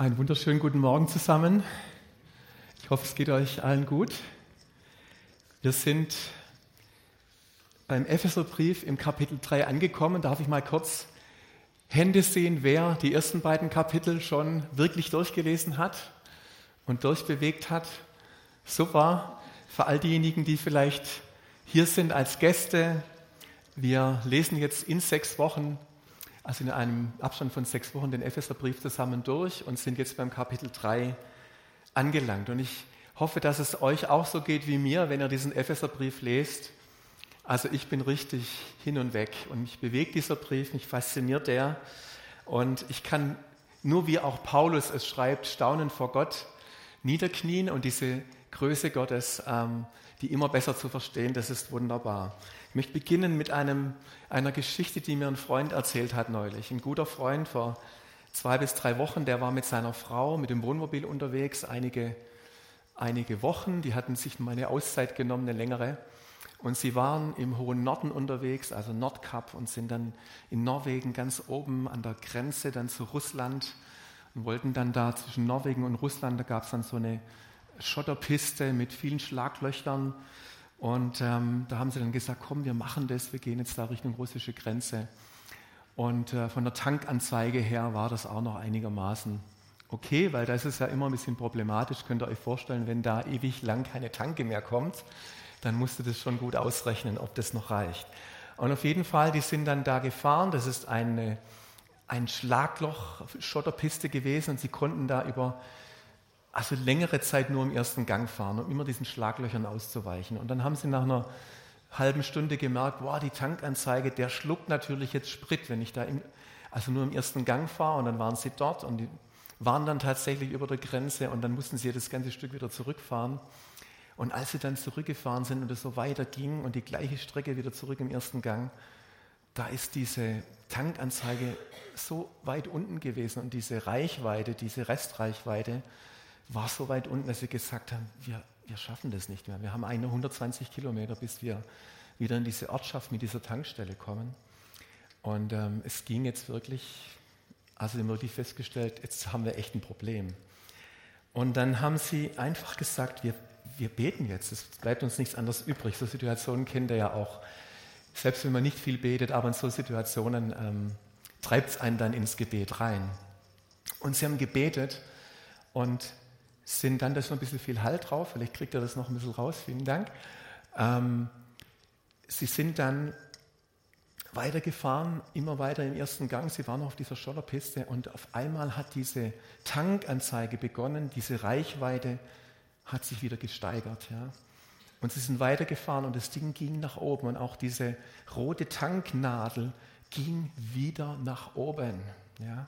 Einen wunderschönen guten Morgen zusammen. Ich hoffe, es geht euch allen gut. Wir sind beim Epheserbrief im Kapitel 3 angekommen. Darf ich mal kurz Hände sehen, wer die ersten beiden Kapitel schon wirklich durchgelesen hat und durchbewegt hat? Super. Für all diejenigen, die vielleicht hier sind als Gäste, wir lesen jetzt in sechs Wochen also in einem Abstand von sechs Wochen den Epheserbrief zusammen durch und sind jetzt beim Kapitel 3 angelangt. Und ich hoffe, dass es euch auch so geht wie mir, wenn ihr diesen Epheserbrief lest. Also ich bin richtig hin und weg und mich bewegt dieser Brief, mich fasziniert der und ich kann nur wie auch Paulus es schreibt, staunen vor Gott, niederknien und diese Größe Gottes, ähm, die immer besser zu verstehen, das ist wunderbar. Ich möchte beginnen mit einem, einer Geschichte, die mir ein Freund erzählt hat neulich. Ein guter Freund vor zwei bis drei Wochen, der war mit seiner Frau mit dem Wohnmobil unterwegs, einige, einige Wochen. Die hatten sich mal eine Auszeit genommen, eine längere. Und sie waren im hohen Norden unterwegs, also Nordkap, und sind dann in Norwegen ganz oben an der Grenze dann zu Russland und wollten dann da zwischen Norwegen und Russland, da gab es dann so eine Schotterpiste mit vielen Schlaglöchern und ähm, da haben sie dann gesagt, komm, wir machen das, wir gehen jetzt da Richtung russische Grenze. Und äh, von der Tankanzeige her war das auch noch einigermaßen okay, weil das ist ja immer ein bisschen problematisch. Könnt ihr euch vorstellen, wenn da ewig lang keine Tanke mehr kommt, dann musst du das schon gut ausrechnen, ob das noch reicht. Und auf jeden Fall, die sind dann da gefahren. Das ist eine, ein Schlagloch, Schotterpiste gewesen und sie konnten da über also längere Zeit nur im ersten Gang fahren, um immer diesen Schlaglöchern auszuweichen. Und dann haben sie nach einer halben Stunde gemerkt, wow, die Tankanzeige, der schluckt natürlich jetzt Sprit, wenn ich da im, also nur im ersten Gang fahre. Und dann waren sie dort und die waren dann tatsächlich über der Grenze und dann mussten sie das ganze Stück wieder zurückfahren. Und als sie dann zurückgefahren sind und es so weiter ging und die gleiche Strecke wieder zurück im ersten Gang, da ist diese Tankanzeige so weit unten gewesen und diese Reichweite, diese Restreichweite, war so weit unten, dass wir gesagt haben, wir, wir schaffen das nicht mehr. Wir haben eine 120 Kilometer, bis wir wieder in diese Ortschaft mit dieser Tankstelle kommen. Und ähm, es ging jetzt wirklich, also wir haben wirklich festgestellt, jetzt haben wir echt ein Problem. Und dann haben sie einfach gesagt, wir, wir beten jetzt, es bleibt uns nichts anderes übrig. So Situationen kennt ihr ja auch. Selbst wenn man nicht viel betet, aber in so Situationen ähm, treibt es einen dann ins Gebet rein. Und sie haben gebetet und sind dann, da ist noch ein bisschen viel Halt drauf, vielleicht kriegt ihr das noch ein bisschen raus, vielen Dank. Ähm, sie sind dann weitergefahren, immer weiter im ersten Gang. Sie waren noch auf dieser Schollerpiste und auf einmal hat diese Tankanzeige begonnen, diese Reichweite hat sich wieder gesteigert. Ja. Und sie sind weitergefahren und das Ding ging nach oben und auch diese rote Tanknadel ging wieder nach oben. Ja.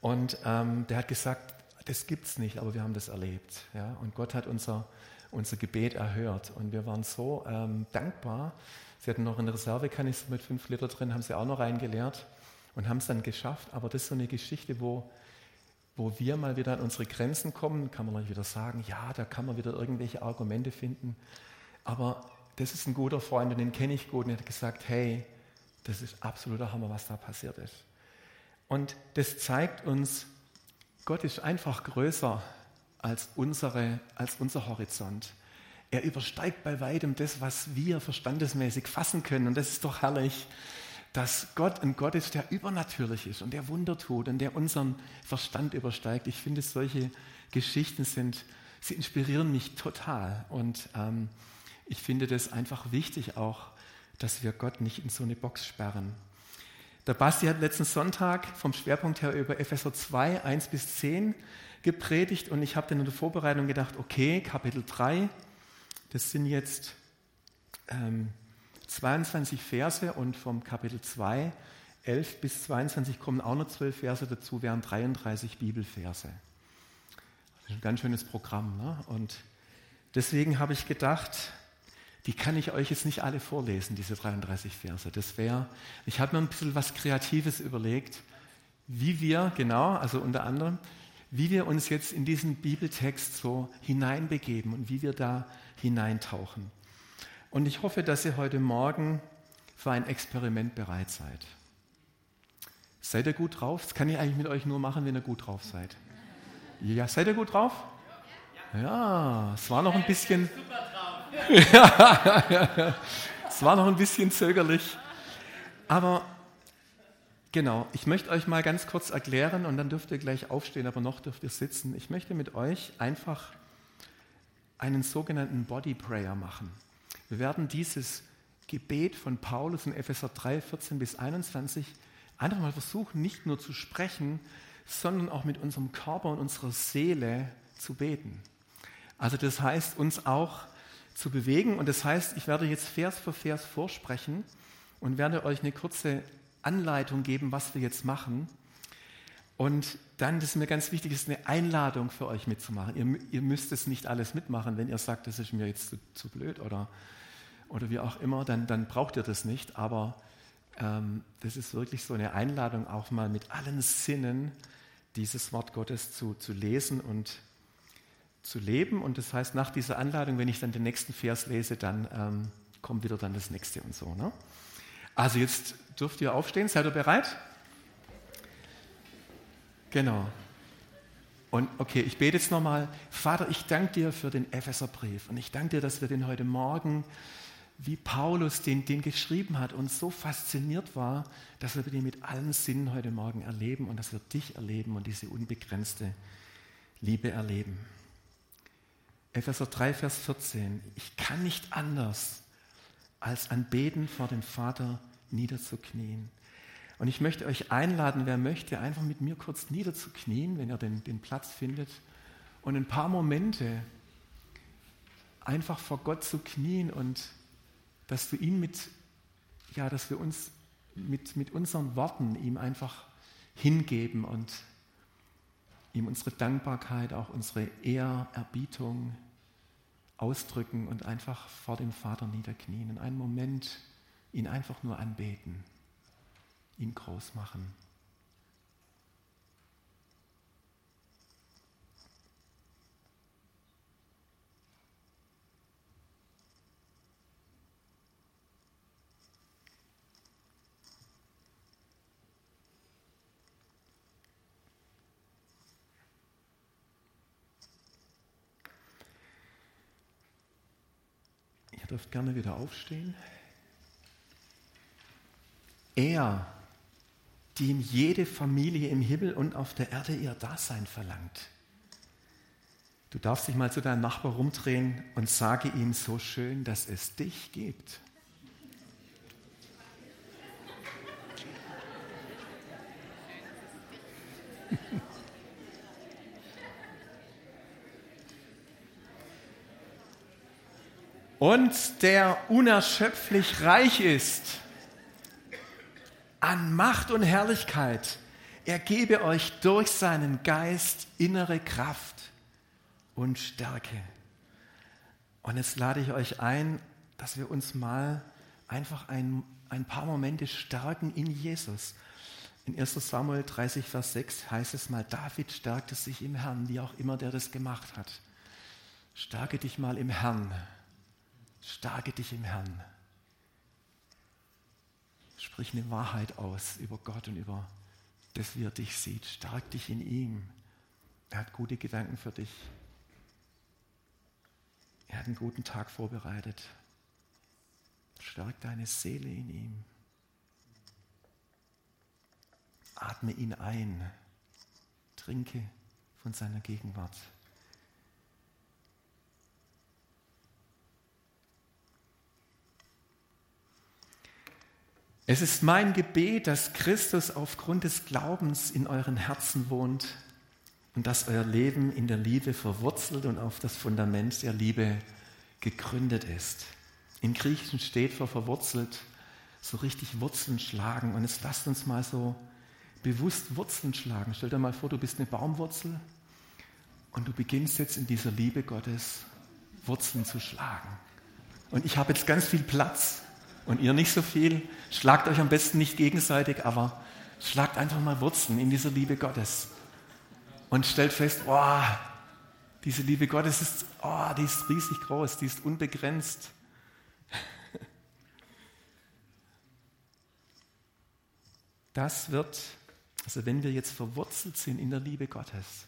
Und ähm, der hat gesagt, das gibt es nicht, aber wir haben das erlebt. Ja? Und Gott hat unser, unser Gebet erhört. Und wir waren so ähm, dankbar. Sie hatten noch eine Reservekanister mit fünf Liter drin, haben sie auch noch reingeleert und haben es dann geschafft. Aber das ist so eine Geschichte, wo, wo wir mal wieder an unsere Grenzen kommen, kann man wieder sagen, ja, da kann man wieder irgendwelche Argumente finden. Aber das ist ein guter Freund und den kenne ich gut und er hat gesagt, hey, das ist absoluter Hammer, was da passiert ist. Und das zeigt uns, Gott ist einfach größer als, unsere, als unser Horizont. Er übersteigt bei weitem das, was wir verstandesmäßig fassen können. Und das ist doch herrlich, dass Gott ein Gott ist, der übernatürlich ist und der Wunder tut und der unseren Verstand übersteigt. Ich finde, solche Geschichten sind, sie inspirieren mich total. Und ähm, ich finde das einfach wichtig auch, dass wir Gott nicht in so eine Box sperren. Der Basti hat letzten Sonntag vom Schwerpunkt her über Epheser 2, 1 bis 10 gepredigt und ich habe dann in der Vorbereitung gedacht, okay, Kapitel 3, das sind jetzt ähm, 22 Verse und vom Kapitel 2, 11 bis 22 kommen auch noch 12 Verse dazu, wären 33 Bibelverse. Das ist ein ganz schönes Programm. Ne? Und deswegen habe ich gedacht, die kann ich euch jetzt nicht alle vorlesen, diese 33 Verse. Das wäre, ich habe mir ein bisschen was Kreatives überlegt, wie wir, genau, also unter anderem, wie wir uns jetzt in diesen Bibeltext so hineinbegeben und wie wir da hineintauchen. Und ich hoffe, dass ihr heute Morgen für ein Experiment bereit seid. Seid ihr gut drauf? Das kann ich eigentlich mit euch nur machen, wenn ihr gut drauf seid. Ja, seid ihr gut drauf? Ja, es war noch ein bisschen. es war noch ein bisschen zögerlich. Aber genau, ich möchte euch mal ganz kurz erklären und dann dürft ihr gleich aufstehen, aber noch dürft ihr sitzen. Ich möchte mit euch einfach einen sogenannten Body Prayer machen. Wir werden dieses Gebet von Paulus in Epheser 3, 14 bis 21 einfach mal versuchen, nicht nur zu sprechen, sondern auch mit unserem Körper und unserer Seele zu beten. Also das heißt, uns auch zu bewegen und das heißt, ich werde jetzt Vers für Vers vorsprechen und werde euch eine kurze Anleitung geben, was wir jetzt machen. Und dann, das ist mir ganz wichtig, ist eine Einladung für euch mitzumachen. Ihr, ihr müsst es nicht alles mitmachen, wenn ihr sagt, das ist mir jetzt zu, zu blöd oder, oder wie auch immer, dann, dann braucht ihr das nicht. Aber ähm, das ist wirklich so eine Einladung, auch mal mit allen Sinnen dieses Wort Gottes zu, zu lesen und zu leben. Und das heißt, nach dieser Anladung, wenn ich dann den nächsten Vers lese, dann ähm, kommt wieder dann das nächste und so. Ne? Also jetzt dürft ihr aufstehen. Seid ihr bereit? Genau. Und okay, ich bete jetzt nochmal. Vater, ich danke dir für den Epheserbrief und ich danke dir, dass wir den heute Morgen wie Paulus den, den geschrieben hat und so fasziniert war, dass wir den mit allen Sinnen heute Morgen erleben und dass wir dich erleben und diese unbegrenzte Liebe erleben. Epheser 3, Vers 14. Ich kann nicht anders, als anbeten vor dem Vater niederzuknien. Und ich möchte euch einladen, wer möchte, einfach mit mir kurz niederzuknien, wenn ihr den, den Platz findet, und ein paar Momente einfach vor Gott zu knien und dass wir ihn mit, ja, dass wir uns mit, mit unseren Worten ihm einfach hingeben und ihm unsere Dankbarkeit, auch unsere Ehrerbietung ausdrücken und einfach vor dem Vater niederknien. In einen Moment ihn einfach nur anbeten, ihn groß machen. Ihr dürft gerne wieder aufstehen. Er, dem jede Familie im Himmel und auf der Erde ihr Dasein verlangt. Du darfst dich mal zu deinem Nachbar rumdrehen und sage ihm so schön, dass es dich gibt. Und der unerschöpflich reich ist an Macht und Herrlichkeit. Er gebe euch durch seinen Geist innere Kraft und Stärke. Und jetzt lade ich euch ein, dass wir uns mal einfach ein, ein paar Momente stärken in Jesus. In 1 Samuel 30, Vers 6 heißt es mal, David stärkte sich im Herrn, wie auch immer der das gemacht hat. Stärke dich mal im Herrn. Stärke dich im Herrn. Sprich eine Wahrheit aus über Gott und über das, wie er dich sieht. Stärk dich in ihm. Er hat gute Gedanken für dich. Er hat einen guten Tag vorbereitet. Stärk deine Seele in ihm. Atme ihn ein. Trinke von seiner Gegenwart. Es ist mein Gebet, dass Christus aufgrund des Glaubens in euren Herzen wohnt und dass euer Leben in der Liebe verwurzelt und auf das Fundament der Liebe gegründet ist. Im Griechischen steht für verwurzelt so richtig Wurzeln schlagen. Und jetzt lasst uns mal so bewusst Wurzeln schlagen. Stell dir mal vor, du bist eine Baumwurzel und du beginnst jetzt in dieser Liebe Gottes Wurzeln zu schlagen. Und ich habe jetzt ganz viel Platz und ihr nicht so viel. Schlagt euch am besten nicht gegenseitig, aber schlagt einfach mal Wurzeln in dieser Liebe Gottes. Und stellt fest, oh, diese Liebe Gottes ist, oh, die ist riesig groß, die ist unbegrenzt. Das wird, also wenn wir jetzt verwurzelt sind in der Liebe Gottes,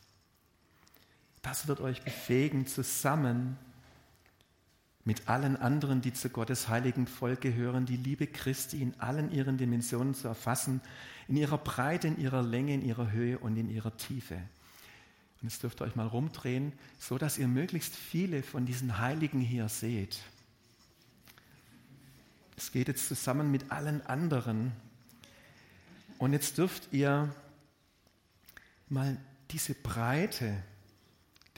Das wird euch befähigen, zusammen mit allen anderen, die zu Gottes heiligen Volk gehören, die Liebe Christi in allen ihren Dimensionen zu erfassen, in ihrer Breite, in ihrer Länge, in ihrer Höhe und in ihrer Tiefe. Und jetzt dürft ihr euch mal rumdrehen, so dass ihr möglichst viele von diesen Heiligen hier seht. Es geht jetzt zusammen mit allen anderen. Und jetzt dürft ihr mal diese Breite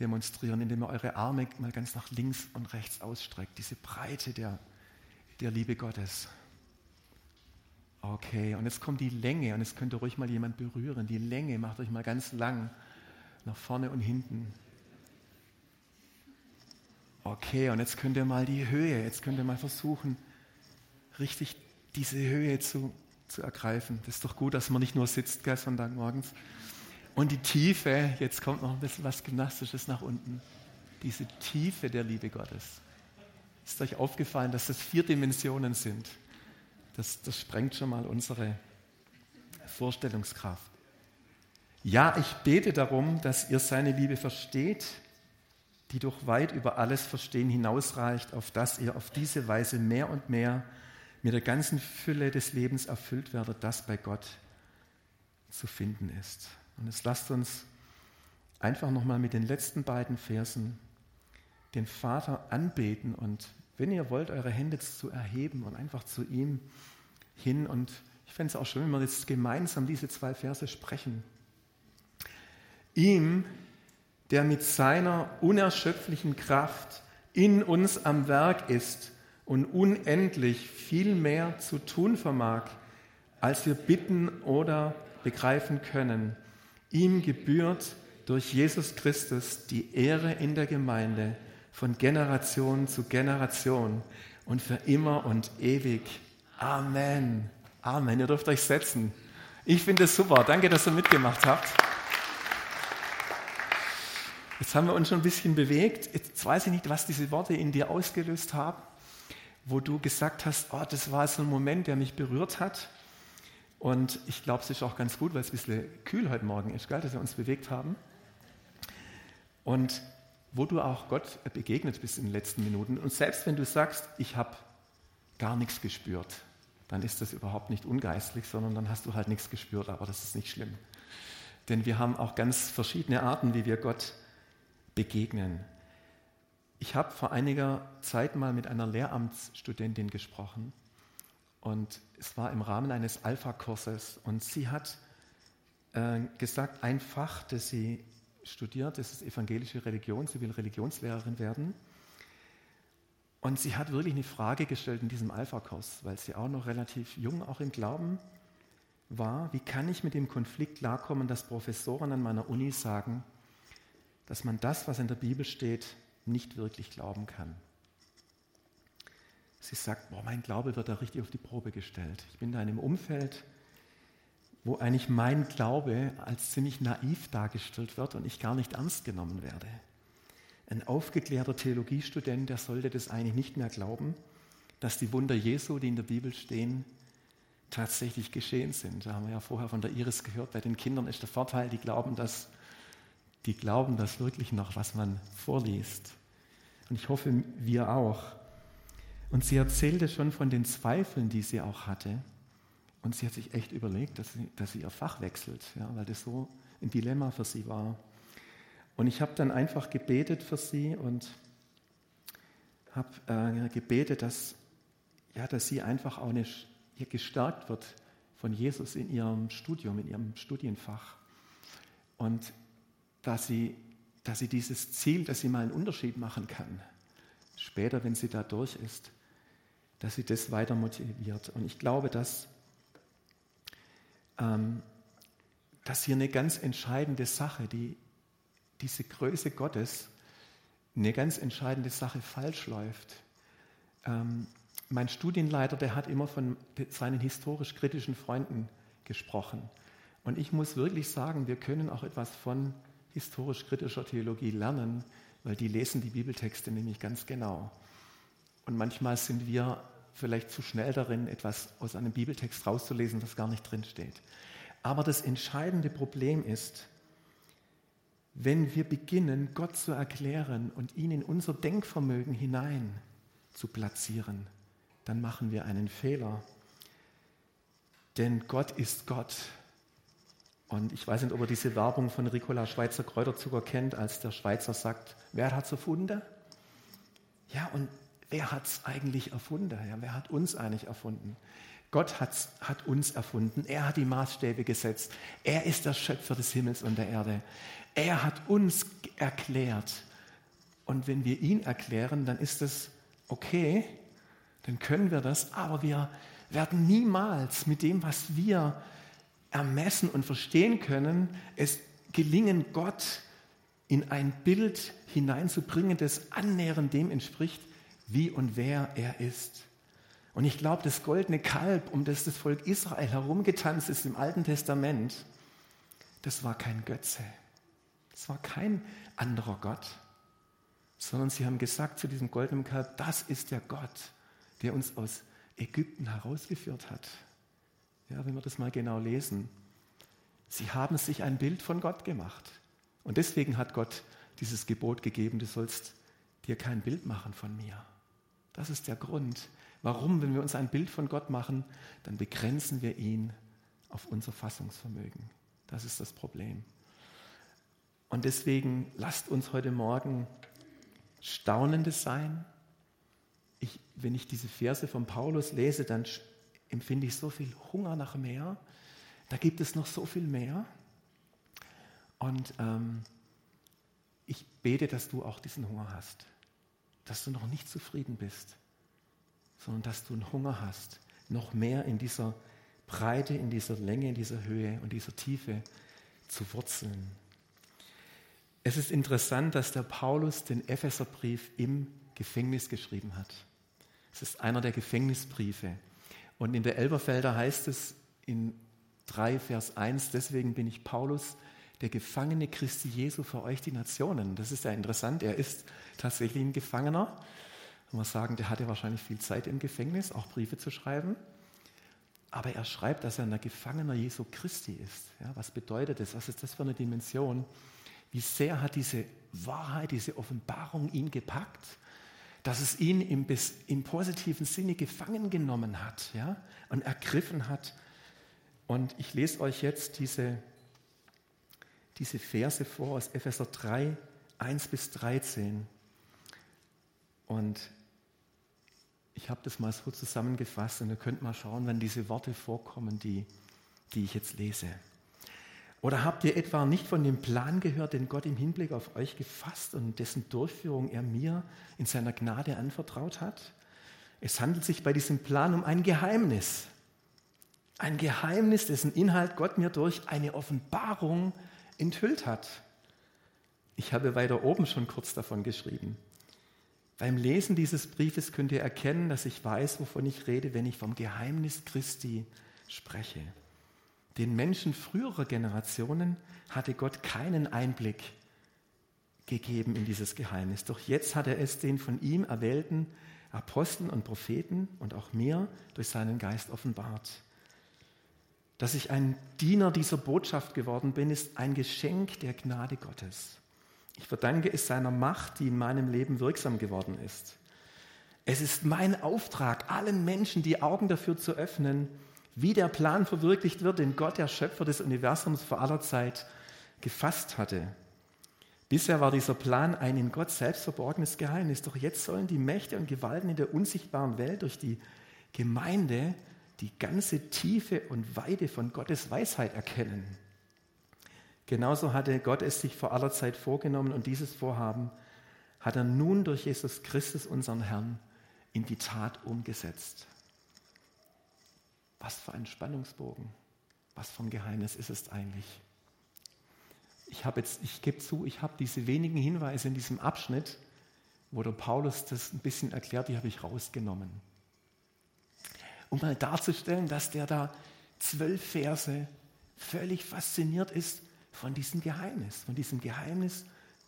demonstrieren, indem ihr eure Arme mal ganz nach links und rechts ausstreckt. Diese Breite der, der Liebe Gottes. Okay, und jetzt kommt die Länge und jetzt könnt ihr ruhig mal jemand berühren. Die Länge macht euch mal ganz lang, nach vorne und hinten. Okay, und jetzt könnt ihr mal die Höhe, jetzt könnt ihr mal versuchen, richtig diese Höhe zu, zu ergreifen. Das ist doch gut, dass man nicht nur sitzt, gell, Sonntagmorgens. Und die Tiefe, jetzt kommt noch ein bisschen was Gymnastisches nach unten. Diese Tiefe der Liebe Gottes. Ist euch aufgefallen, dass das vier Dimensionen sind? Das, das sprengt schon mal unsere Vorstellungskraft. Ja, ich bete darum, dass ihr seine Liebe versteht, die doch weit über alles Verstehen hinausreicht, auf dass ihr auf diese Weise mehr und mehr mit der ganzen Fülle des Lebens erfüllt werdet, das bei Gott zu finden ist. Und jetzt lasst uns einfach nochmal mit den letzten beiden Versen den Vater anbeten und wenn ihr wollt, eure Hände zu erheben und einfach zu ihm hin. Und ich fände es auch schön, wenn wir jetzt gemeinsam diese zwei Verse sprechen. Ihm, der mit seiner unerschöpflichen Kraft in uns am Werk ist und unendlich viel mehr zu tun vermag, als wir bitten oder begreifen können Ihm gebührt durch Jesus Christus die Ehre in der Gemeinde von Generation zu Generation und für immer und ewig. Amen. Amen. Ihr dürft euch setzen. Ich finde es super. Danke, dass ihr mitgemacht habt. Jetzt haben wir uns schon ein bisschen bewegt. Jetzt weiß ich nicht, was diese Worte in dir ausgelöst haben, wo du gesagt hast, oh, das war so ein Moment, der mich berührt hat. Und ich glaube, es ist auch ganz gut, weil es ein bisschen kühl heute Morgen ist, gell, dass wir uns bewegt haben. Und wo du auch Gott begegnet bist in den letzten Minuten. Und selbst wenn du sagst, ich habe gar nichts gespürt, dann ist das überhaupt nicht ungeistlich, sondern dann hast du halt nichts gespürt, aber das ist nicht schlimm. Denn wir haben auch ganz verschiedene Arten, wie wir Gott begegnen. Ich habe vor einiger Zeit mal mit einer Lehramtsstudentin gesprochen und es war im Rahmen eines Alpha-Kurses. Und sie hat äh, gesagt, ein Fach, das sie studiert, das ist evangelische Religion. Sie will Religionslehrerin werden. Und sie hat wirklich eine Frage gestellt in diesem Alpha-Kurs, weil sie auch noch relativ jung, auch im Glauben war. Wie kann ich mit dem Konflikt klarkommen, dass Professoren an meiner Uni sagen, dass man das, was in der Bibel steht, nicht wirklich glauben kann? Sie sagt, boah, mein Glaube wird da richtig auf die Probe gestellt. Ich bin da in einem Umfeld, wo eigentlich mein Glaube als ziemlich naiv dargestellt wird und ich gar nicht ernst genommen werde. Ein aufgeklärter Theologiestudent, der sollte das eigentlich nicht mehr glauben, dass die Wunder Jesu, die in der Bibel stehen, tatsächlich geschehen sind. Da haben wir ja vorher von der Iris gehört, bei den Kindern ist der Vorteil, die glauben das, die glauben das wirklich noch, was man vorliest. Und ich hoffe, wir auch. Und sie erzählte schon von den Zweifeln, die sie auch hatte. Und sie hat sich echt überlegt, dass sie, dass sie ihr Fach wechselt, ja, weil das so ein Dilemma für sie war. Und ich habe dann einfach gebetet für sie und habe äh, gebetet, dass, ja, dass sie einfach auch eine, gestärkt wird von Jesus in ihrem Studium, in ihrem Studienfach. Und dass sie, dass sie dieses Ziel, dass sie mal einen Unterschied machen kann, später, wenn sie da durch ist, dass sie das weiter motiviert. Und ich glaube, dass, ähm, dass hier eine ganz entscheidende Sache, die, diese Größe Gottes, eine ganz entscheidende Sache falsch läuft. Ähm, mein Studienleiter, der hat immer von seinen historisch kritischen Freunden gesprochen. Und ich muss wirklich sagen, wir können auch etwas von historisch kritischer Theologie lernen, weil die lesen die Bibeltexte nämlich ganz genau. Und manchmal sind wir vielleicht zu schnell darin, etwas aus einem Bibeltext rauszulesen, das gar nicht drin steht. Aber das entscheidende Problem ist, wenn wir beginnen, Gott zu erklären und ihn in unser Denkvermögen hinein zu platzieren, dann machen wir einen Fehler. Denn Gott ist Gott. Und ich weiß nicht, ob ihr diese Werbung von Ricola Schweizer Kräuterzucker kennt, als der Schweizer sagt, wer hat es erfunden? Ja, und wer hat es eigentlich erfunden? Ja, wer hat uns eigentlich erfunden? Gott hat, hat uns erfunden. Er hat die Maßstäbe gesetzt. Er ist der Schöpfer des Himmels und der Erde. Er hat uns erklärt. Und wenn wir ihn erklären, dann ist es okay, dann können wir das, aber wir werden niemals mit dem, was wir ermessen und verstehen können, es gelingen, Gott in ein Bild hineinzubringen, das annähernd dem entspricht, wie und wer er ist. Und ich glaube, das goldene Kalb, um das das Volk Israel herumgetanzt ist im Alten Testament, das war kein Götze. Das war kein anderer Gott, sondern sie haben gesagt zu diesem goldenen Kalb, das ist der Gott, der uns aus Ägypten herausgeführt hat. Ja, wenn wir das mal genau lesen. Sie haben sich ein Bild von Gott gemacht. Und deswegen hat Gott dieses Gebot gegeben, du sollst dir kein Bild machen von mir. Das ist der Grund. Warum, wenn wir uns ein Bild von Gott machen, dann begrenzen wir ihn auf unser Fassungsvermögen. Das ist das Problem. Und deswegen lasst uns heute Morgen Staunende sein. Ich, wenn ich diese Verse von Paulus lese, dann empfinde ich so viel Hunger nach mehr. Da gibt es noch so viel mehr. Und ähm, ich bete, dass du auch diesen Hunger hast, dass du noch nicht zufrieden bist, sondern dass du einen Hunger hast, noch mehr in dieser Breite, in dieser Länge, in dieser Höhe und dieser Tiefe zu wurzeln. Es ist interessant, dass der Paulus den Epheserbrief im Gefängnis geschrieben hat. Es ist einer der Gefängnisbriefe. Und in der Elberfelder heißt es in 3, Vers 1, deswegen bin ich Paulus, der Gefangene Christi Jesu für euch die Nationen. Das ist ja interessant. Er ist tatsächlich ein Gefangener. Man sagen, der hatte wahrscheinlich viel Zeit im Gefängnis, auch Briefe zu schreiben. Aber er schreibt, dass er ein Gefangener Jesu Christi ist. Ja, was bedeutet das? Was ist das für eine Dimension? Wie sehr hat diese Wahrheit, diese Offenbarung ihn gepackt, dass es ihn im, im positiven Sinne gefangen genommen hat ja, und ergriffen hat. Und ich lese euch jetzt diese, diese Verse vor aus Epheser 3, 1 bis 13. Und ich habe das mal so zusammengefasst und ihr könnt mal schauen, wenn diese Worte vorkommen, die, die ich jetzt lese. Oder habt ihr etwa nicht von dem Plan gehört, den Gott im Hinblick auf euch gefasst und dessen Durchführung er mir in seiner Gnade anvertraut hat? Es handelt sich bei diesem Plan um ein Geheimnis. Ein Geheimnis, dessen Inhalt Gott mir durch eine Offenbarung enthüllt hat. Ich habe weiter oben schon kurz davon geschrieben. Beim Lesen dieses Briefes könnt ihr erkennen, dass ich weiß, wovon ich rede, wenn ich vom Geheimnis Christi spreche. Den Menschen früherer Generationen hatte Gott keinen Einblick gegeben in dieses Geheimnis. Doch jetzt hat er es den von ihm erwählten Aposteln und Propheten und auch mir durch seinen Geist offenbart. Dass ich ein Diener dieser Botschaft geworden bin, ist ein Geschenk der Gnade Gottes. Ich verdanke es seiner Macht, die in meinem Leben wirksam geworden ist. Es ist mein Auftrag, allen Menschen die Augen dafür zu öffnen, wie der Plan verwirklicht wird, den Gott, der Schöpfer des Universums vor aller Zeit gefasst hatte. Bisher war dieser Plan ein in Gott selbst verborgenes Geheimnis, doch jetzt sollen die Mächte und Gewalten in der unsichtbaren Welt durch die Gemeinde die ganze Tiefe und Weite von Gottes Weisheit erkennen. Genauso hatte Gott es sich vor aller Zeit vorgenommen und dieses Vorhaben hat er nun durch Jesus Christus, unseren Herrn, in die Tat umgesetzt. Was für ein Spannungsbogen, was für ein Geheimnis ist es eigentlich? Ich ich gebe zu, ich habe diese wenigen Hinweise in diesem Abschnitt, wo der Paulus das ein bisschen erklärt, die habe ich rausgenommen um mal darzustellen, dass der da zwölf Verse völlig fasziniert ist von diesem Geheimnis, von diesem Geheimnis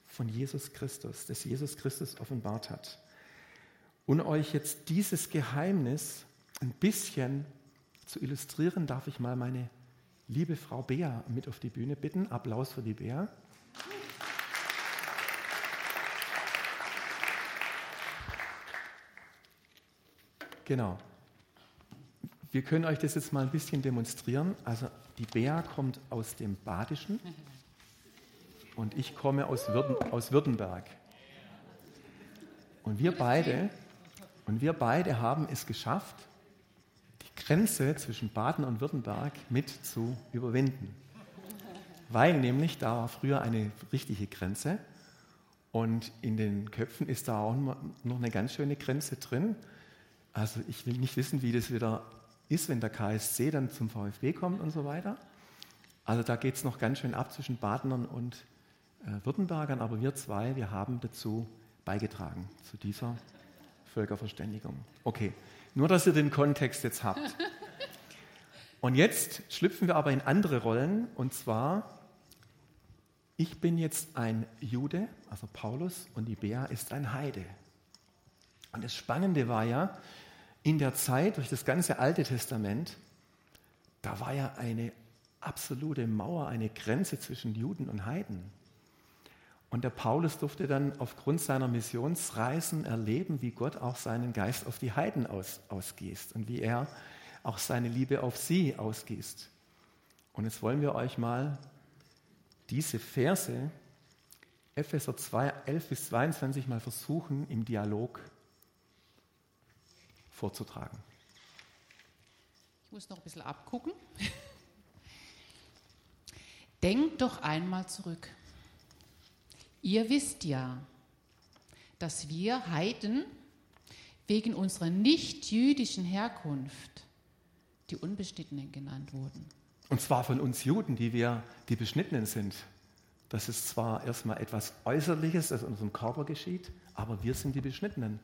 von Jesus Christus, das Jesus Christus offenbart hat. Und euch jetzt dieses Geheimnis ein bisschen zu illustrieren, darf ich mal meine liebe Frau Bea mit auf die Bühne bitten. Applaus für die Bea. Genau. Wir können euch das jetzt mal ein bisschen demonstrieren. Also die Bea kommt aus dem Badischen und ich komme aus, Würden, aus Württemberg. Und wir beide, und wir beide haben es geschafft, die Grenze zwischen Baden und Württemberg mit zu überwinden. Weil nämlich da war früher eine richtige Grenze und in den Köpfen ist da auch noch eine ganz schöne Grenze drin. Also ich will nicht wissen, wie das wieder ist, wenn der KSC dann zum VfB kommt und so weiter. Also da geht es noch ganz schön ab zwischen Badenern und äh, Württembergern, aber wir zwei, wir haben dazu beigetragen, zu dieser Völkerverständigung. Okay, nur dass ihr den Kontext jetzt habt. Und jetzt schlüpfen wir aber in andere Rollen, und zwar, ich bin jetzt ein Jude, also Paulus, und die Bea ist ein Heide. Und das Spannende war ja, in der Zeit, durch das ganze Alte Testament, da war ja eine absolute Mauer, eine Grenze zwischen Juden und Heiden. Und der Paulus durfte dann aufgrund seiner Missionsreisen erleben, wie Gott auch seinen Geist auf die Heiden aus, ausgießt und wie er auch seine Liebe auf sie ausgießt. Und jetzt wollen wir euch mal diese Verse, Epheser 2, 11 bis 22, mal versuchen im Dialog vorzutragen. Ich muss noch ein bisschen abgucken. Denkt doch einmal zurück. Ihr wisst ja, dass wir Heiden wegen unserer nicht-jüdischen Herkunft die Unbeschnittenen genannt wurden. Und zwar von uns Juden, die wir die Beschnittenen sind. Das ist zwar erstmal etwas Äußerliches, das in unserem Körper geschieht, aber wir sind die Beschnittenen.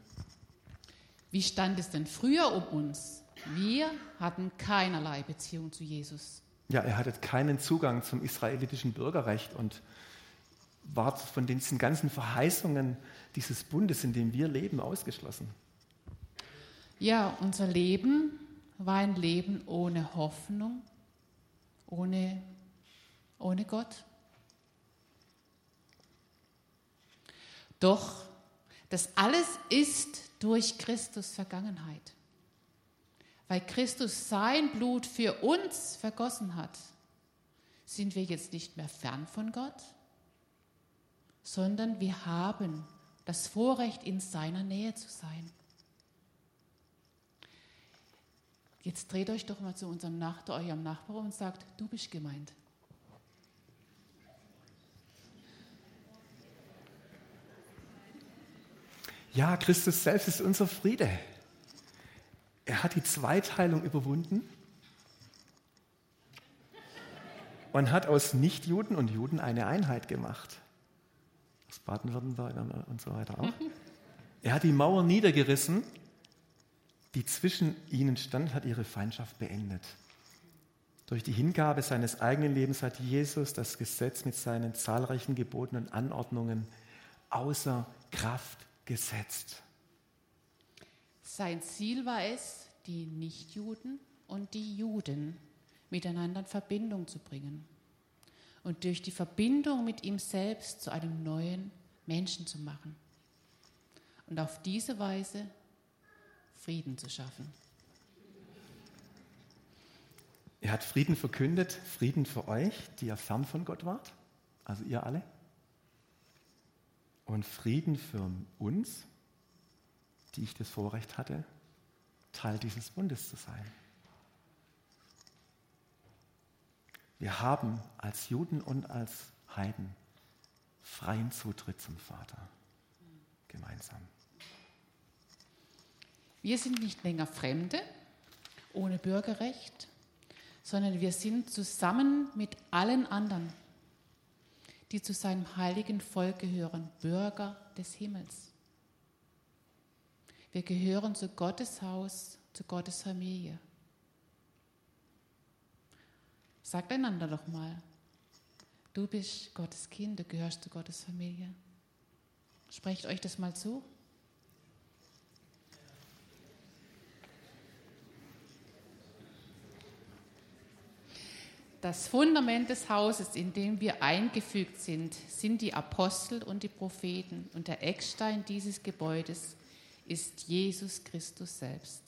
Wie stand es denn früher um uns? Wir hatten keinerlei Beziehung zu Jesus. Ja, er hatte keinen Zugang zum israelitischen Bürgerrecht und war von diesen ganzen Verheißungen dieses Bundes, in dem wir leben, ausgeschlossen. Ja, unser Leben war ein Leben ohne Hoffnung, ohne, ohne Gott. Doch das alles ist durch Christus Vergangenheit. Weil Christus sein Blut für uns vergossen hat, sind wir jetzt nicht mehr fern von Gott, sondern wir haben das Vorrecht, in seiner Nähe zu sein. Jetzt dreht euch doch mal zu unserem Nachbar, eurem Nachbar und sagt, du bist gemeint. Ja, Christus selbst ist unser Friede. Er hat die Zweiteilung überwunden und hat aus Nichtjuden und Juden eine Einheit gemacht. Aus Baden-Württemberg und so weiter auch. Er hat die Mauer niedergerissen, die zwischen ihnen stand, hat ihre Feindschaft beendet. Durch die Hingabe seines eigenen Lebens hat Jesus das Gesetz mit seinen zahlreichen Geboten und Anordnungen außer Kraft gesetzt. Sein Ziel war es, die Nichtjuden und die Juden miteinander in Verbindung zu bringen und durch die Verbindung mit ihm selbst zu einem neuen Menschen zu machen und auf diese Weise Frieden zu schaffen. Er hat Frieden verkündet, Frieden für euch, die ihr fern von Gott wart, also ihr alle und Frieden für uns, die ich das Vorrecht hatte, Teil dieses Bundes zu sein. Wir haben als Juden und als Heiden freien Zutritt zum Vater gemeinsam. Wir sind nicht länger Fremde ohne Bürgerrecht, sondern wir sind zusammen mit allen anderen die zu seinem heiligen Volk gehören, Bürger des Himmels. Wir gehören zu Gottes Haus, zu Gottes Familie. Sagt einander doch mal, du bist Gottes Kind, du gehörst zu Gottes Familie. Sprecht euch das mal zu. Das Fundament des Hauses, in dem wir eingefügt sind, sind die Apostel und die Propheten. Und der Eckstein dieses Gebäudes ist Jesus Christus selbst.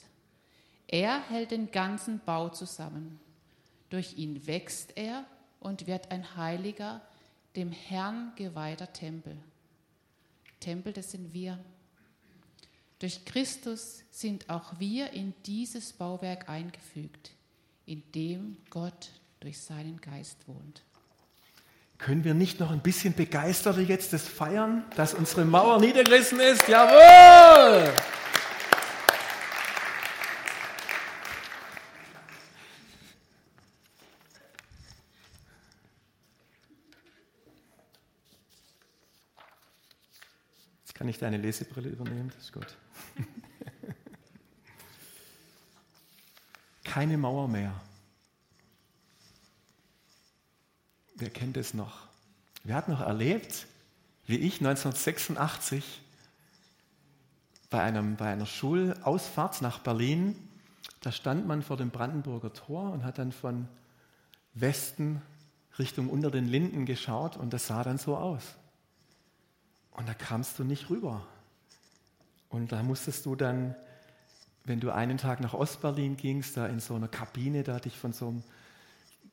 Er hält den ganzen Bau zusammen. Durch ihn wächst er und wird ein heiliger, dem Herrn geweihter Tempel. Tempel, das sind wir. Durch Christus sind auch wir in dieses Bauwerk eingefügt, in dem Gott durch seinen Geist wohnt. Können wir nicht noch ein bisschen begeisterter jetzt das feiern, dass unsere Mauer niedergerissen ist? Jawohl! Jetzt kann ich deine Lesebrille übernehmen, das ist gut. Keine Mauer mehr. Wer kennt es noch? Wer hat noch erlebt, wie ich 1986 bei, einem, bei einer Schulausfahrt nach Berlin, da stand man vor dem Brandenburger Tor und hat dann von Westen Richtung unter den Linden geschaut und das sah dann so aus. Und da kamst du nicht rüber. Und da musstest du dann, wenn du einen Tag nach Ostberlin gingst, da in so einer Kabine, da dich von so einem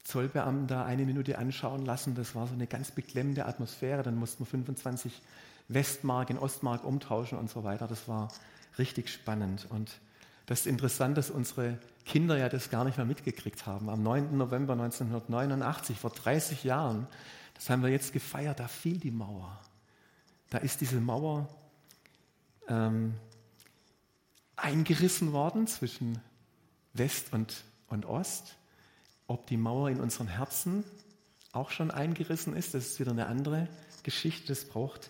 Zollbeamten da eine Minute anschauen lassen. Das war so eine ganz beklemmende Atmosphäre. Dann mussten wir 25 Westmark in Ostmark umtauschen und so weiter. Das war richtig spannend. Und das ist interessant, dass unsere Kinder ja das gar nicht mehr mitgekriegt haben. Am 9. November 1989, vor 30 Jahren, das haben wir jetzt gefeiert, da fiel die Mauer. Da ist diese Mauer ähm, eingerissen worden zwischen West und, und Ost. Ob die Mauer in unseren Herzen auch schon eingerissen ist, das ist wieder eine andere Geschichte. Das braucht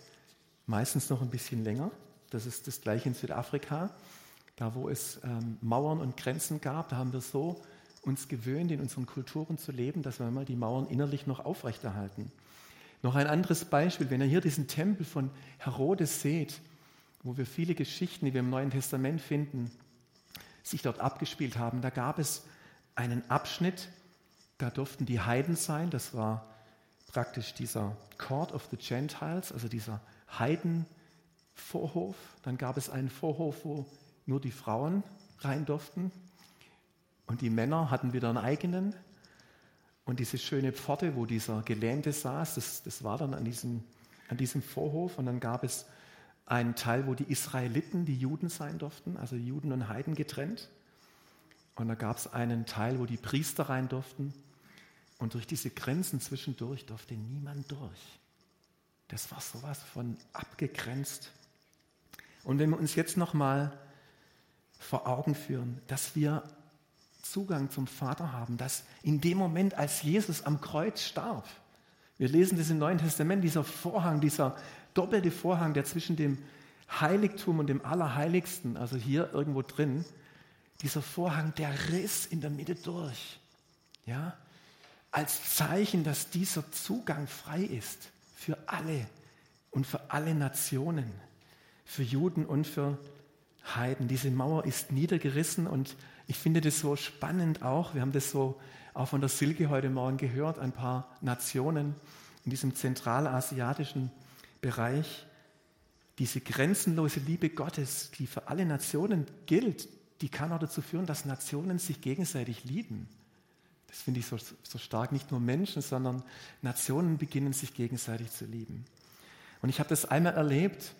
meistens noch ein bisschen länger. Das ist das gleiche in Südafrika. Da, wo es ähm, Mauern und Grenzen gab, da haben wir so uns gewöhnt, in unseren Kulturen zu leben, dass wir mal die Mauern innerlich noch aufrechterhalten. Noch ein anderes Beispiel, wenn ihr hier diesen Tempel von Herodes seht, wo wir viele Geschichten, die wir im Neuen Testament finden, sich dort abgespielt haben, da gab es einen Abschnitt, da durften die Heiden sein, das war praktisch dieser Court of the Gentiles, also dieser Heidenvorhof. Dann gab es einen Vorhof, wo nur die Frauen rein durften und die Männer hatten wieder einen eigenen. Und diese schöne Pforte, wo dieser Gelähmte saß, das, das war dann an diesem, an diesem Vorhof. Und dann gab es einen Teil, wo die Israeliten, die Juden sein durften, also Juden und Heiden getrennt. Und da gab es einen Teil, wo die Priester rein durften. Und durch diese Grenzen zwischendurch durfte niemand durch. Das war sowas von abgegrenzt. Und wenn wir uns jetzt nochmal vor Augen führen, dass wir Zugang zum Vater haben, dass in dem Moment, als Jesus am Kreuz starb, wir lesen das im Neuen Testament, dieser Vorhang, dieser doppelte Vorhang, der zwischen dem Heiligtum und dem Allerheiligsten, also hier irgendwo drin, dieser Vorhang, der riss in der Mitte durch. Ja? Als Zeichen, dass dieser Zugang frei ist für alle und für alle Nationen, für Juden und für Heiden. Diese Mauer ist niedergerissen und ich finde das so spannend auch. Wir haben das so auch von der Silke heute Morgen gehört, ein paar Nationen in diesem zentralasiatischen Bereich. Diese grenzenlose Liebe Gottes, die für alle Nationen gilt, die kann auch dazu führen, dass Nationen sich gegenseitig lieben. Das finde ich so, so stark. Nicht nur Menschen, sondern Nationen beginnen sich gegenseitig zu lieben. Und ich habe das einmal erlebt,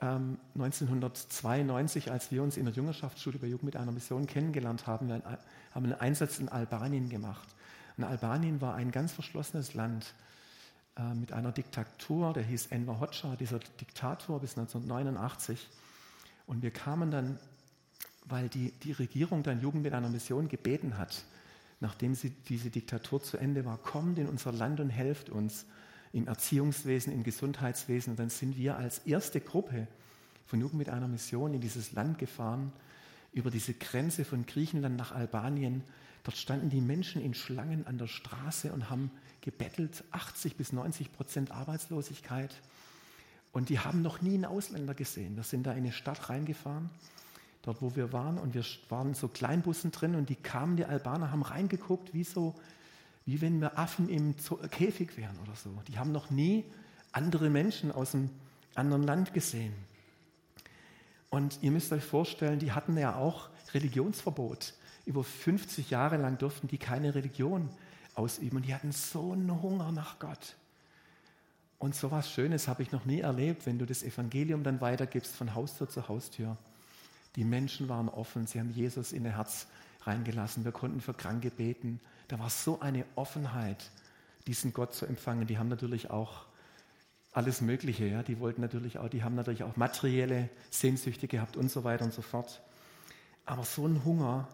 ähm, 1992, als wir uns in der Jüngerschaftsschule bei Jugend mit einer Mission kennengelernt haben. Wir haben einen Einsatz in Albanien gemacht. Und Albanien war ein ganz verschlossenes Land äh, mit einer Diktatur, der hieß Enver Hoxha, dieser Diktator bis 1989. Und wir kamen dann, weil die, die Regierung dann Jugend mit einer Mission gebeten hat, nachdem sie, diese Diktatur zu Ende war, kommt in unser Land und helft uns im Erziehungswesen, im Gesundheitswesen. Und dann sind wir als erste Gruppe von Jugend mit einer Mission in dieses Land gefahren, über diese Grenze von Griechenland nach Albanien. Dort standen die Menschen in Schlangen an der Straße und haben gebettelt, 80 bis 90 Prozent Arbeitslosigkeit. Und die haben noch nie einen Ausländer gesehen. Wir sind da in eine Stadt reingefahren dort wo wir waren. Und wir waren so Kleinbussen drin und die kamen, die Albaner, haben reingeguckt, wie so, wie wenn wir Affen im Käfig wären oder so. Die haben noch nie andere Menschen aus einem anderen Land gesehen. Und ihr müsst euch vorstellen, die hatten ja auch Religionsverbot. Über 50 Jahre lang durften die keine Religion ausüben. Und die hatten so einen Hunger nach Gott. Und so was Schönes habe ich noch nie erlebt, wenn du das Evangelium dann weitergibst von Haustür zu Haustür. Die Menschen waren offen, sie haben Jesus in ihr Herz reingelassen. Wir konnten für Kranke beten. Da war so eine Offenheit, diesen Gott zu empfangen. Die haben natürlich auch alles Mögliche. Ja? Die wollten natürlich auch, die haben natürlich auch materielle Sehnsüchte gehabt und so weiter und so fort. Aber so ein Hunger,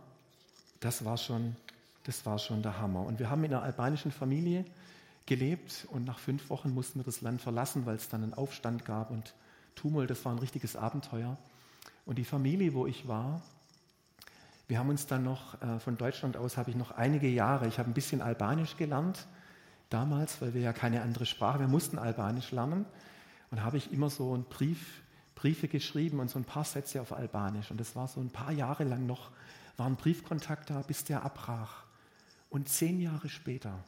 das war schon, das war schon der Hammer. Und wir haben in einer albanischen Familie gelebt und nach fünf Wochen mussten wir das Land verlassen, weil es dann einen Aufstand gab und Tumult. Das war ein richtiges Abenteuer. Und die Familie, wo ich war, wir haben uns dann noch, äh, von Deutschland aus habe ich noch einige Jahre, ich habe ein bisschen Albanisch gelernt damals, weil wir ja keine andere Sprache, wir mussten Albanisch lernen. Und habe ich immer so einen Brief, Briefe geschrieben und so ein paar Sätze auf Albanisch. Und das war so ein paar Jahre lang noch, war ein Briefkontakt da, bis der abbrach. Und zehn Jahre später,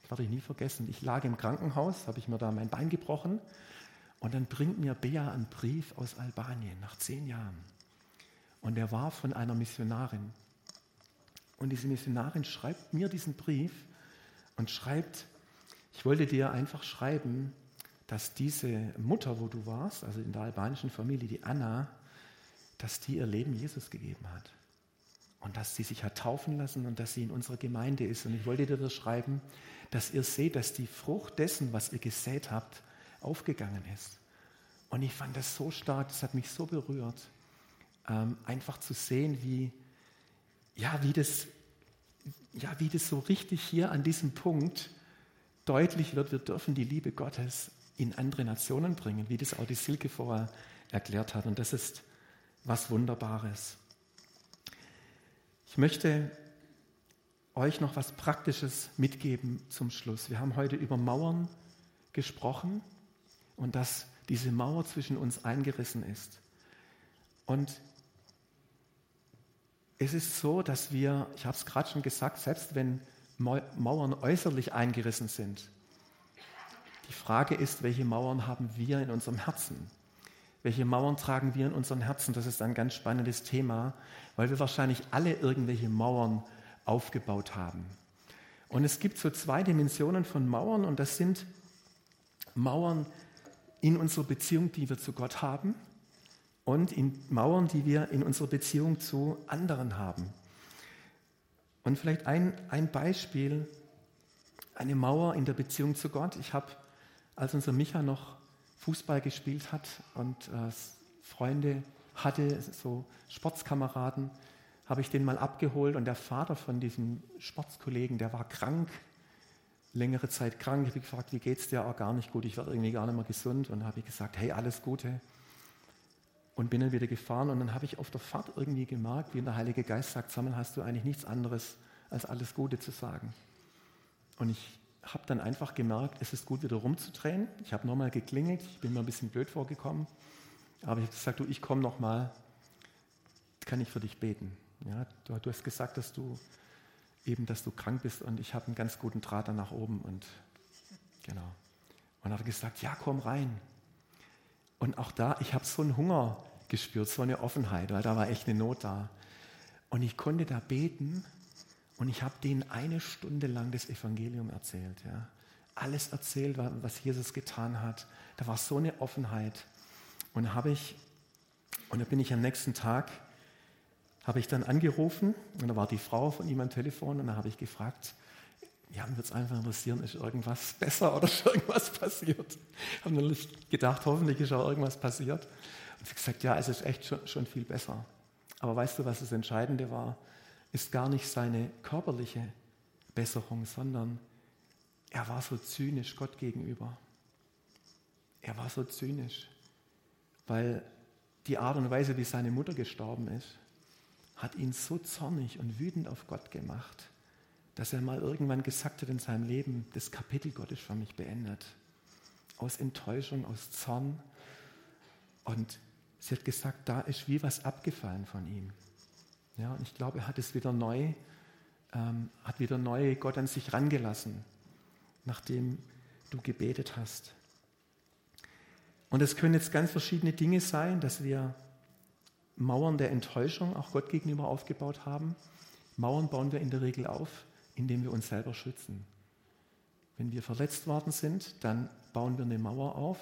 das werde ich nie vergessen, ich lag im Krankenhaus, habe ich mir da mein Bein gebrochen. Und dann bringt mir Bea einen Brief aus Albanien nach zehn Jahren. Und der war von einer Missionarin. Und diese Missionarin schreibt mir diesen Brief und schreibt, ich wollte dir einfach schreiben, dass diese Mutter, wo du warst, also in der albanischen Familie, die Anna, dass die ihr Leben Jesus gegeben hat. Und dass sie sich hat taufen lassen und dass sie in unserer Gemeinde ist. Und ich wollte dir das schreiben, dass ihr seht, dass die Frucht dessen, was ihr gesät habt, aufgegangen ist. Und ich fand das so stark, das hat mich so berührt ähm, einfach zu sehen, wie, ja, wie, das, ja, wie das so richtig hier an diesem Punkt deutlich wird, wir dürfen die Liebe Gottes in andere Nationen bringen, wie das auch die Silke vorher erklärt hat. Und das ist was Wunderbares. Ich möchte euch noch was Praktisches mitgeben zum Schluss. Wir haben heute über Mauern gesprochen und dass diese Mauer zwischen uns eingerissen ist. Und es ist so, dass wir, ich habe es gerade schon gesagt, selbst wenn Mauern äußerlich eingerissen sind, die Frage ist, welche Mauern haben wir in unserem Herzen? Welche Mauern tragen wir in unserem Herzen? Das ist ein ganz spannendes Thema, weil wir wahrscheinlich alle irgendwelche Mauern aufgebaut haben. Und es gibt so zwei Dimensionen von Mauern und das sind Mauern in unserer Beziehung, die wir zu Gott haben und in Mauern, die wir in unserer Beziehung zu anderen haben. Und vielleicht ein, ein Beispiel, eine Mauer in der Beziehung zu Gott. Ich habe, als unser Micha noch Fußball gespielt hat und äh, Freunde hatte, so Sportskameraden, habe ich den mal abgeholt und der Vater von diesem Sportskollegen, der war krank, längere Zeit krank. Ich habe gefragt, wie geht's dir? Auch gar nicht gut. Ich war irgendwie gar nicht mehr gesund und habe gesagt, hey, alles Gute und bin dann wieder gefahren und dann habe ich auf der Fahrt irgendwie gemerkt, wie der Heilige Geist sagt, Samuel, hast du eigentlich nichts anderes als alles Gute zu sagen. Und ich habe dann einfach gemerkt, es ist gut, wieder rumzudrehen. Ich habe nochmal geklingelt, ich bin mir ein bisschen blöd vorgekommen, aber ich habe gesagt, du, ich komme nochmal, kann ich für dich beten. Ja, du, du hast gesagt, dass du eben, dass du krank bist und ich habe einen ganz guten Draht dann nach oben und genau. Und hat gesagt, ja, komm rein. Und auch da, ich habe so einen Hunger gespürt, so eine Offenheit, weil da war echt eine Not da. Und ich konnte da beten und ich habe denen eine Stunde lang das Evangelium erzählt. Ja. Alles erzählt, was Jesus getan hat. Da war so eine Offenheit. Und habe ich, und da bin ich am nächsten Tag, habe ich dann angerufen und da war die Frau von ihm am Telefon und da habe ich gefragt, ja, mich würde es einfach interessieren, ist irgendwas besser oder ist irgendwas passiert? Ich habe natürlich gedacht, hoffentlich ist auch irgendwas passiert. Und sie gesagt, ja, es ist echt schon, schon viel besser. Aber weißt du, was das Entscheidende war? Ist gar nicht seine körperliche Besserung, sondern er war so zynisch Gott gegenüber. Er war so zynisch, weil die Art und Weise, wie seine Mutter gestorben ist, hat ihn so zornig und wütend auf Gott gemacht dass er mal irgendwann gesagt hat in seinem Leben, das Kapitel Gott ist für mich beendet. Aus Enttäuschung, aus Zorn. Und sie hat gesagt, da ist wie was abgefallen von ihm. Ja, und ich glaube, er hat es wieder neu, ähm, hat wieder neu Gott an sich rangelassen, nachdem du gebetet hast. Und es können jetzt ganz verschiedene Dinge sein, dass wir Mauern der Enttäuschung auch Gott gegenüber aufgebaut haben. Mauern bauen wir in der Regel auf, indem wir uns selber schützen. Wenn wir verletzt worden sind, dann bauen wir eine Mauer auf,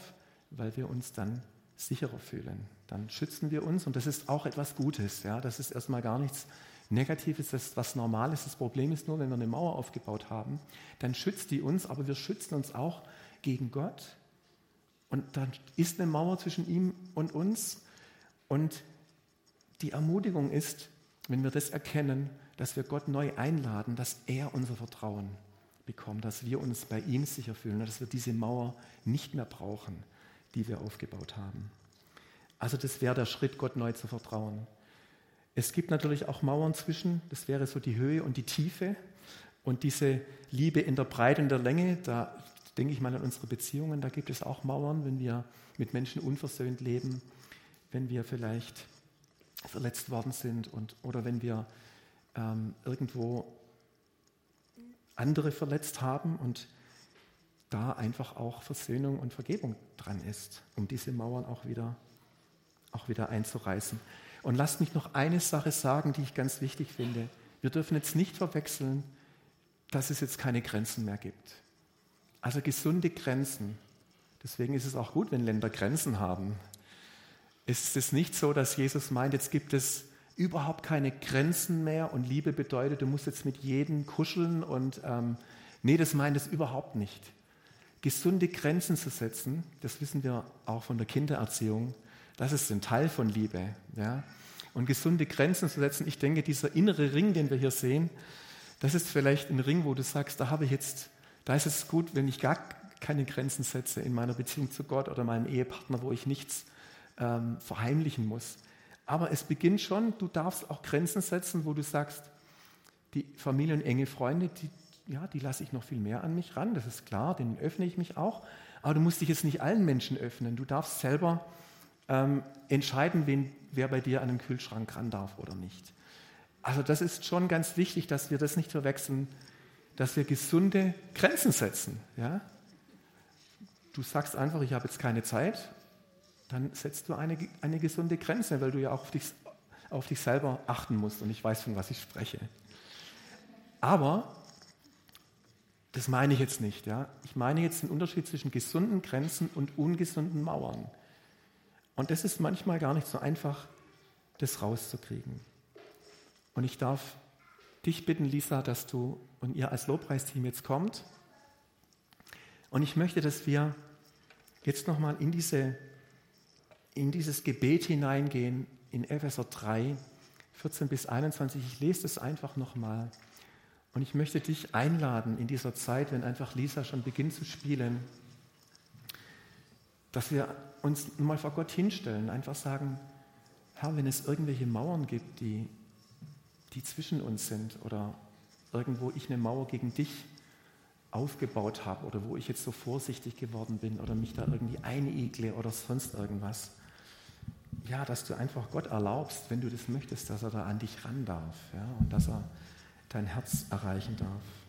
weil wir uns dann sicherer fühlen. Dann schützen wir uns und das ist auch etwas Gutes. Ja? Das ist erstmal gar nichts Negatives, das ist was Normales. Das Problem ist nur, wenn wir eine Mauer aufgebaut haben, dann schützt die uns, aber wir schützen uns auch gegen Gott. Und dann ist eine Mauer zwischen ihm und uns. Und die Ermutigung ist, wenn wir das erkennen, dass wir Gott neu einladen, dass er unser Vertrauen bekommt, dass wir uns bei ihm sicher fühlen, dass wir diese Mauer nicht mehr brauchen, die wir aufgebaut haben. Also das wäre der Schritt, Gott neu zu vertrauen. Es gibt natürlich auch Mauern zwischen, das wäre so die Höhe und die Tiefe. Und diese Liebe in der Breite und der Länge, da denke ich mal an unsere Beziehungen, da gibt es auch Mauern, wenn wir mit Menschen unversöhnt leben, wenn wir vielleicht verletzt worden sind und, oder wenn wir ähm, irgendwo andere verletzt haben und da einfach auch Versöhnung und Vergebung dran ist, um diese Mauern auch wieder, auch wieder einzureißen. Und lasst mich noch eine Sache sagen, die ich ganz wichtig finde. Wir dürfen jetzt nicht verwechseln, dass es jetzt keine Grenzen mehr gibt. Also gesunde Grenzen. Deswegen ist es auch gut, wenn Länder Grenzen haben. Ist es nicht so, dass Jesus meint, jetzt gibt es überhaupt keine Grenzen mehr und Liebe bedeutet, du musst jetzt mit jedem kuscheln und ähm, nee, das meint es überhaupt nicht. Gesunde Grenzen zu setzen, das wissen wir auch von der Kindererziehung, das ist ein Teil von Liebe. Ja? Und gesunde Grenzen zu setzen, ich denke, dieser innere Ring, den wir hier sehen, das ist vielleicht ein Ring, wo du sagst, da habe ich jetzt, da ist es gut, wenn ich gar keine Grenzen setze in meiner Beziehung zu Gott oder meinem Ehepartner, wo ich nichts ähm, verheimlichen muss. Aber es beginnt schon, du darfst auch Grenzen setzen, wo du sagst, die Familie und enge Freunde, die, ja, die lasse ich noch viel mehr an mich ran, das ist klar, denen öffne ich mich auch. Aber du musst dich jetzt nicht allen Menschen öffnen. Du darfst selber ähm, entscheiden, wen, wer bei dir an den Kühlschrank ran darf oder nicht. Also das ist schon ganz wichtig, dass wir das nicht verwechseln, dass wir gesunde Grenzen setzen. Ja? Du sagst einfach, ich habe jetzt keine Zeit, dann setzt du eine, eine gesunde Grenze, weil du ja auch auf dich, auf dich selber achten musst und ich weiß, von was ich spreche. Aber das meine ich jetzt nicht. Ja? Ich meine jetzt den Unterschied zwischen gesunden Grenzen und ungesunden Mauern. Und das ist manchmal gar nicht so einfach, das rauszukriegen. Und ich darf dich bitten, Lisa, dass du und ihr als Lobpreisteam jetzt kommt. Und ich möchte, dass wir jetzt nochmal in, diese, in dieses Gebet hineingehen, in Epheser 3, 14 bis 21. Ich lese das einfach nochmal. Und ich möchte dich einladen in dieser Zeit, wenn einfach Lisa schon beginnt zu spielen, dass wir uns mal vor Gott hinstellen, einfach sagen, Herr, wenn es irgendwelche Mauern gibt, die, die zwischen uns sind oder irgendwo ich eine Mauer gegen dich aufgebaut habe oder wo ich jetzt so vorsichtig geworden bin oder mich da irgendwie einigle oder sonst irgendwas. Ja, dass du einfach Gott erlaubst, wenn du das möchtest, dass er da an dich ran darf ja, und dass er dein Herz erreichen darf.